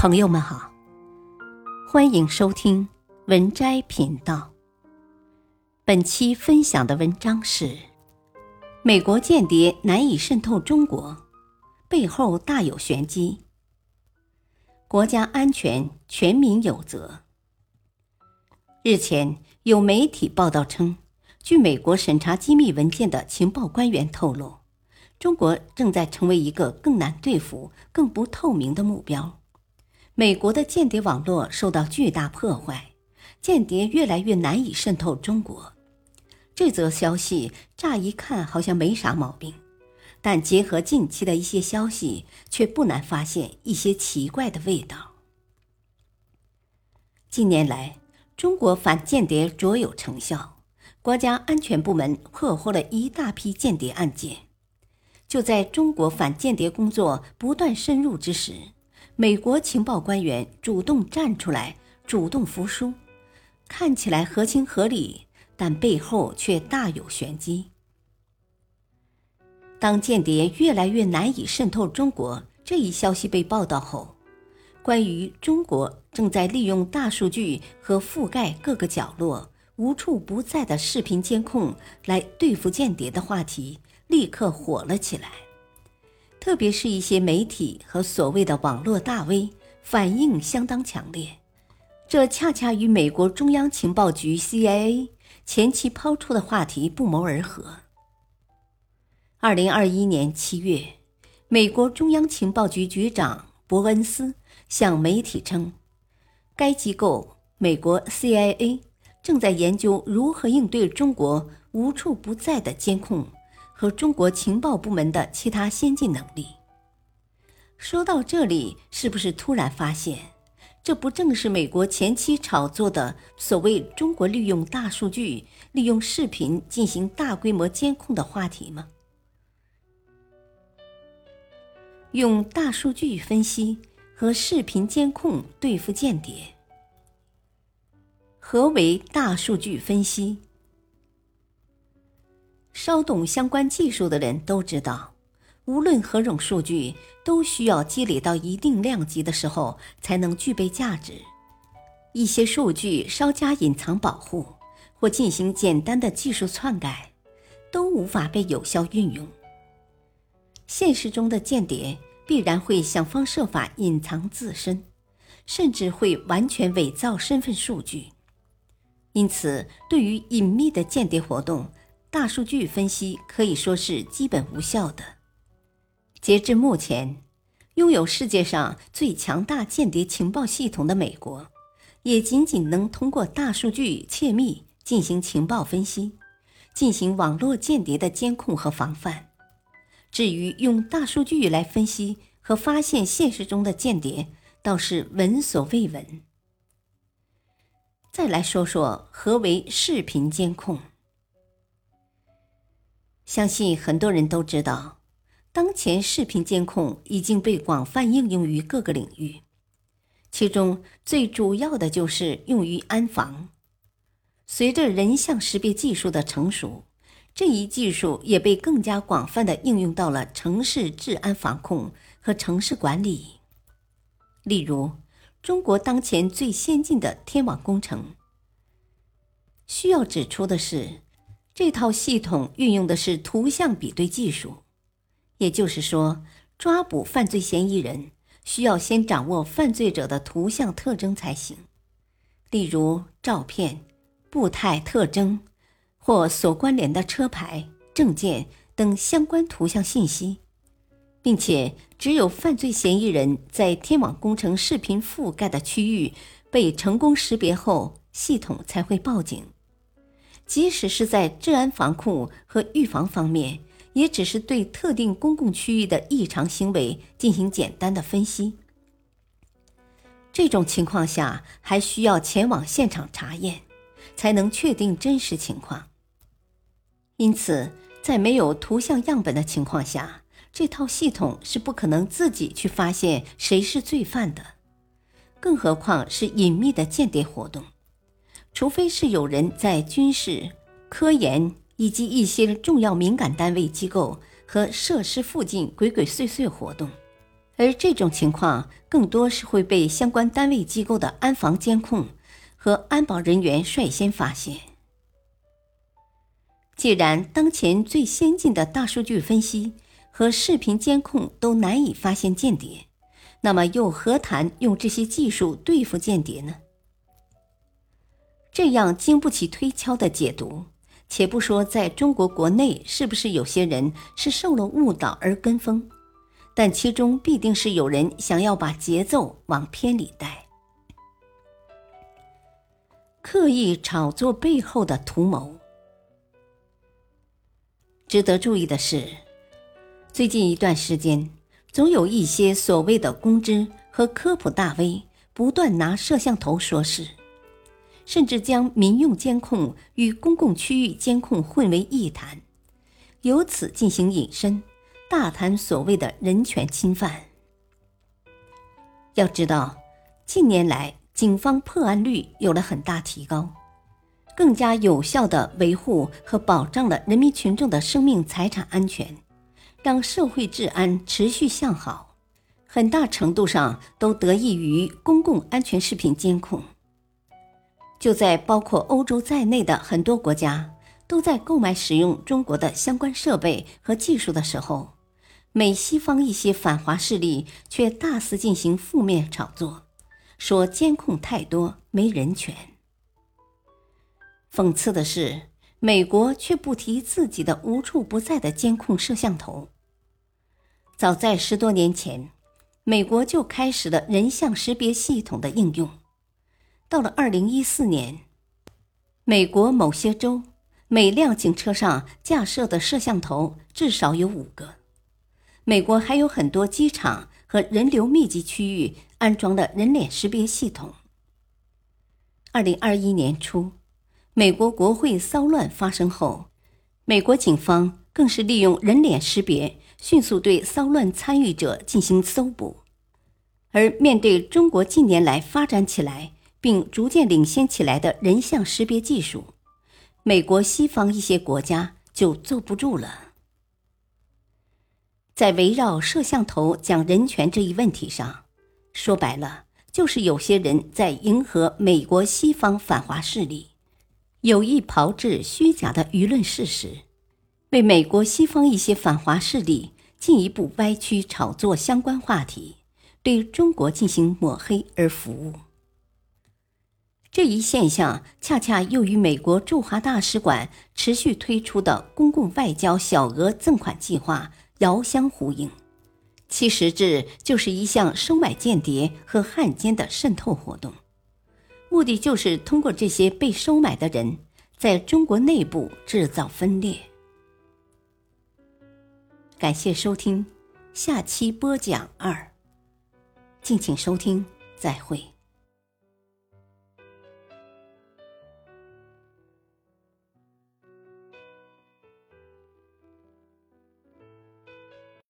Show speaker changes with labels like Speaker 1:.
Speaker 1: 朋友们好，欢迎收听文摘频道。本期分享的文章是：美国间谍难以渗透中国，背后大有玄机。国家安全，全民有责。日前有媒体报道称，据美国审查机密文件的情报官员透露，中国正在成为一个更难对付、更不透明的目标。美国的间谍网络受到巨大破坏，间谍越来越难以渗透中国。这则消息乍一看好像没啥毛病，但结合近期的一些消息，却不难发现一些奇怪的味道。近年来，中国反间谍卓有成效，国家安全部门破获了一大批间谍案件。就在中国反间谍工作不断深入之时，美国情报官员主动站出来，主动服输，看起来合情合理，但背后却大有玄机。当间谍越来越难以渗透中国这一消息被报道后，关于中国正在利用大数据和覆盖各个角落、无处不在的视频监控来对付间谍的话题立刻火了起来。特别是一些媒体和所谓的网络大 V 反应相当强烈，这恰恰与美国中央情报局 CIA 前期抛出的话题不谋而合。二零二一年七月，美国中央情报局局长伯恩斯向媒体称，该机构美国 CIA 正在研究如何应对中国无处不在的监控。和中国情报部门的其他先进能力。说到这里，是不是突然发现，这不正是美国前期炒作的所谓中国利用大数据、利用视频进行大规模监控的话题吗？用大数据分析和视频监控对付间谍，何为大数据分析？稍懂相关技术的人都知道，无论何种数据，都需要积累到一定量级的时候才能具备价值。一些数据稍加隐藏保护，或进行简单的技术篡改，都无法被有效运用。现实中的间谍必然会想方设法隐藏自身，甚至会完全伪造身份数据。因此，对于隐秘的间谍活动，大数据分析可以说是基本无效的。截至目前，拥有世界上最强大间谍情报系统的美国，也仅仅能通过大数据窃密进行情报分析，进行网络间谍的监控和防范。至于用大数据来分析和发现现实中的间谍，倒是闻所未闻。再来说说何为视频监控。相信很多人都知道，当前视频监控已经被广泛应用于各个领域，其中最主要的就是用于安防。随着人像识别技术的成熟，这一技术也被更加广泛的应用到了城市治安防控和城市管理。例如，中国当前最先进的天网工程。需要指出的是。这套系统运用的是图像比对技术，也就是说，抓捕犯罪嫌疑人需要先掌握犯罪者的图像特征才行，例如照片、步态特征或所关联的车牌、证件等相关图像信息，并且只有犯罪嫌疑人在天网工程视频覆盖的区域被成功识别后，系统才会报警。即使是在治安防控和预防方面，也只是对特定公共区域的异常行为进行简单的分析。这种情况下，还需要前往现场查验，才能确定真实情况。因此，在没有图像样本的情况下，这套系统是不可能自己去发现谁是罪犯的，更何况是隐秘的间谍活动。除非是有人在军事、科研以及一些重要敏感单位、机构和设施附近鬼鬼祟祟活动，而这种情况更多是会被相关单位机构的安防监控和安保人员率先发现。既然当前最先进的大数据分析和视频监控都难以发现间谍，那么又何谈用这些技术对付间谍呢？这样经不起推敲的解读，且不说在中国国内是不是有些人是受了误导而跟风。但其中必定是有人想要把节奏往偏里带，刻意炒作背后的图谋。值得注意的是，最近一段时间，总有一些所谓的公知和科普大 V 不断拿摄像头说事，甚至将民用监控与公共区域监控混为一谈，由此进行引申。大谈所谓的人权侵犯。要知道，近年来警方破案率有了很大提高，更加有效的维护和保障了人民群众的生命财产安全，让社会治安持续向好，很大程度上都得益于公共安全视频监控。就在包括欧洲在内的很多国家都在购买使用中国的相关设备和技术的时候。美西方一些反华势力却大肆进行负面炒作，说监控太多没人权。讽刺的是，美国却不提自己的无处不在的监控摄像头。早在十多年前，美国就开始了人像识别系统的应用。到了二零一四年，美国某些州每辆警车上架设的摄像头至少有五个。美国还有很多机场和人流密集区域安装了人脸识别系统。二零二一年初，美国国会骚乱发生后，美国警方更是利用人脸识别，迅速对骚乱参与者进行搜捕。而面对中国近年来发展起来并逐渐领先起来的人像识别技术，美国西方一些国家就坐不住了。在围绕摄像头讲人权这一问题上，说白了就是有些人在迎合美国西方反华势力，有意炮制虚假的舆论事实，为美国西方一些反华势力进一步歪曲炒作相关话题，对中国进行抹黑而服务。这一现象恰恰又与美国驻华大使馆持续推出的公共外交小额赠款计划。遥相呼应，其实质就是一项收买间谍和汉奸的渗透活动，目的就是通过这些被收买的人，在中国内部制造分裂。感谢收听，下期播讲二，敬请收听，再会。